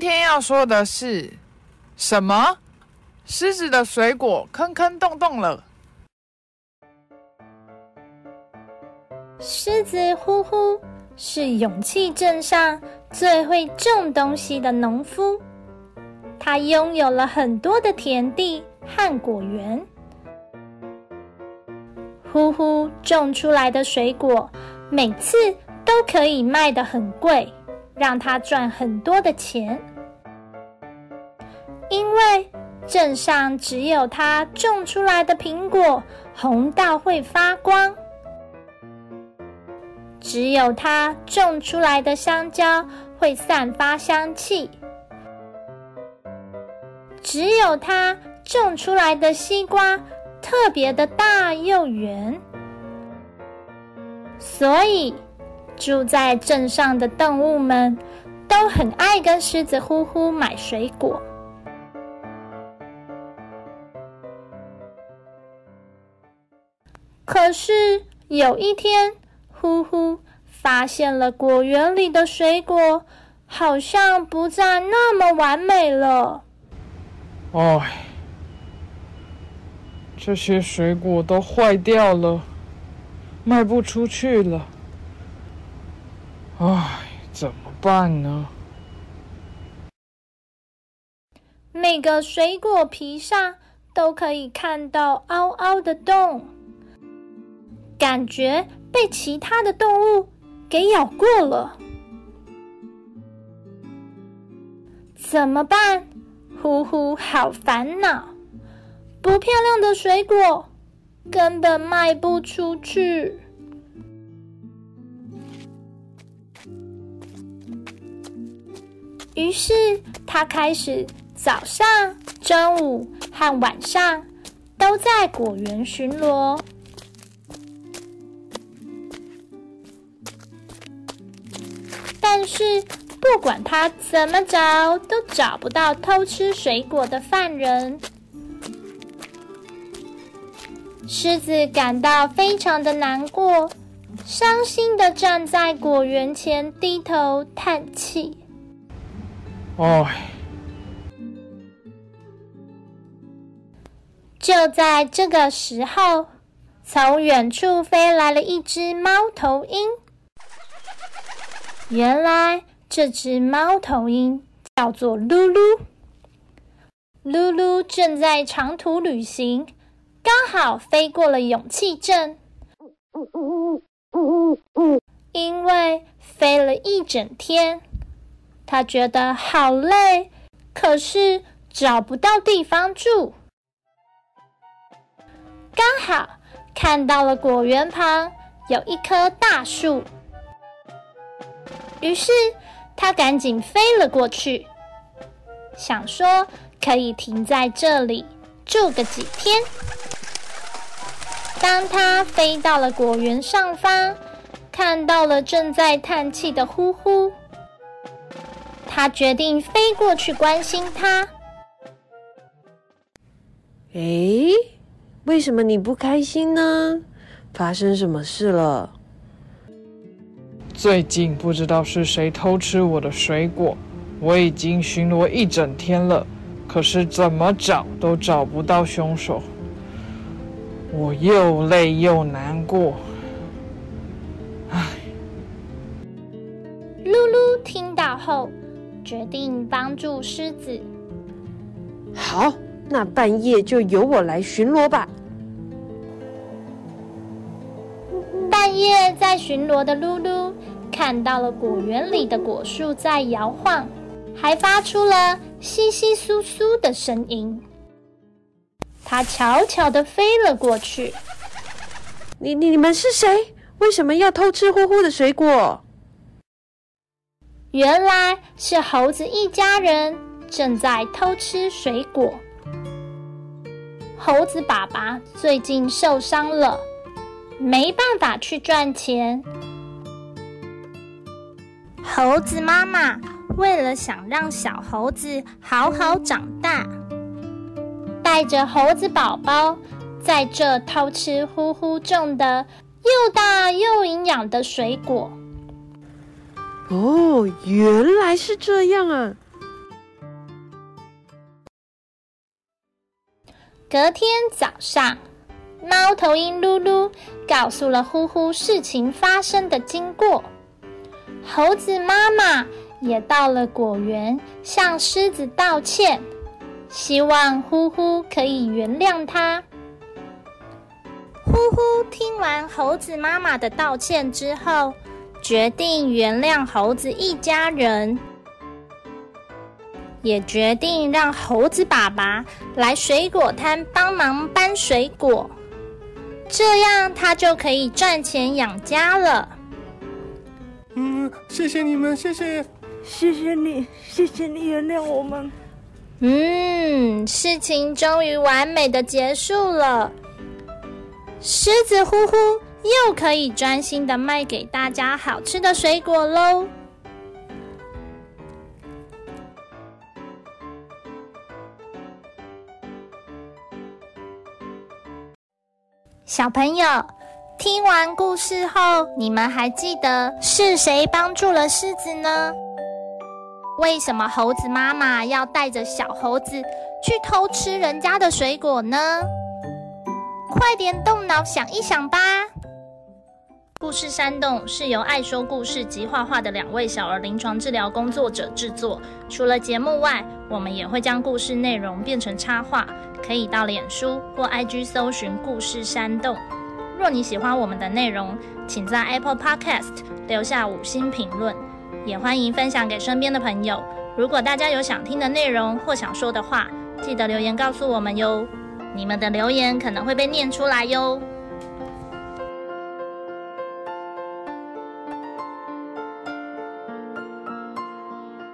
今天要说的是什么？狮子的水果坑坑洞洞了。狮子呼呼是勇气镇上最会种东西的农夫，他拥有了很多的田地和果园。呼呼种出来的水果，每次都可以卖得很贵，让他赚很多的钱。因为镇上只有他种出来的苹果红到会发光。只有它种出来的香蕉会散发香气，只有它种出来的西瓜特别的大又圆，所以住在镇上的动物们都很爱跟狮子呼呼买水果。可是有一天。呼呼，发现了果园里的水果好像不再那么完美了。唉，这些水果都坏掉了，卖不出去了。唉，怎么办呢？每个水果皮上都可以看到凹凹的洞，感觉。被其他的动物给咬过了，怎么办？呼呼，好烦恼！不漂亮的水果根本卖不出去。于是他开始早上、中午和晚上都在果园巡逻。是，不管他怎么找，都找不到偷吃水果的犯人。狮子感到非常的难过，伤心的站在果园前，低头叹气。唉。就在这个时候，从远处飞来了一只猫头鹰。原来这只猫头鹰叫做噜噜。噜噜正在长途旅行，刚好飞过了勇气镇。因为飞了一整天，他觉得好累，可是找不到地方住。刚好看到了果园旁有一棵大树。于是，他赶紧飞了过去，想说可以停在这里住个几天。当他飞到了果园上方，看到了正在叹气的呼呼，他决定飞过去关心他。哎，为什么你不开心呢？发生什么事了？最近不知道是谁偷吃我的水果，我已经巡逻一整天了，可是怎么找都找不到凶手，我又累又难过。唉，露露听到后，决定帮助狮子。好，那半夜就由我来巡逻吧。半夜在巡逻的噜噜。看到了果园里的果树在摇晃，还发出了窸窸窣窣的声音。他悄悄地飞了过去。你、你、你们是谁？为什么要偷吃呼呼的水果？原来是猴子一家人正在偷吃水果。猴子爸爸最近受伤了，没办法去赚钱。猴子妈妈为了想让小猴子好好长大，带着猴子宝宝在这偷吃呼呼种的又大又营养的水果。哦，原来是这样啊！隔天早上，猫头鹰噜噜告诉了呼呼事情发生的经过。猴子妈妈也到了果园，向狮子道歉，希望呼呼可以原谅他。呼呼听完猴子妈妈的道歉之后。决定原谅猴子一家人，也决定让猴子爸爸来水果摊帮忙搬水果，这样他就可以赚钱养家了。嗯，谢谢你们，谢谢，谢谢你，谢谢你原谅我们。嗯，事情终于完美的结束了。狮子呼呼。又可以专心的卖给大家好吃的水果喽！小朋友，听完故事后，你们还记得是谁帮助了狮子呢？为什么猴子妈妈要带着小猴子去偷吃人家的水果呢？快点动脑想一想吧！故事山洞是由爱说故事及画画的两位小儿临床治疗工作者制作。除了节目外，我们也会将故事内容变成插画，可以到脸书或 IG 搜寻“故事山洞”。若你喜欢我们的内容，请在 Apple Podcast 留下五星评论，也欢迎分享给身边的朋友。如果大家有想听的内容或想说的话，记得留言告诉我们哟。你们的留言可能会被念出来哟。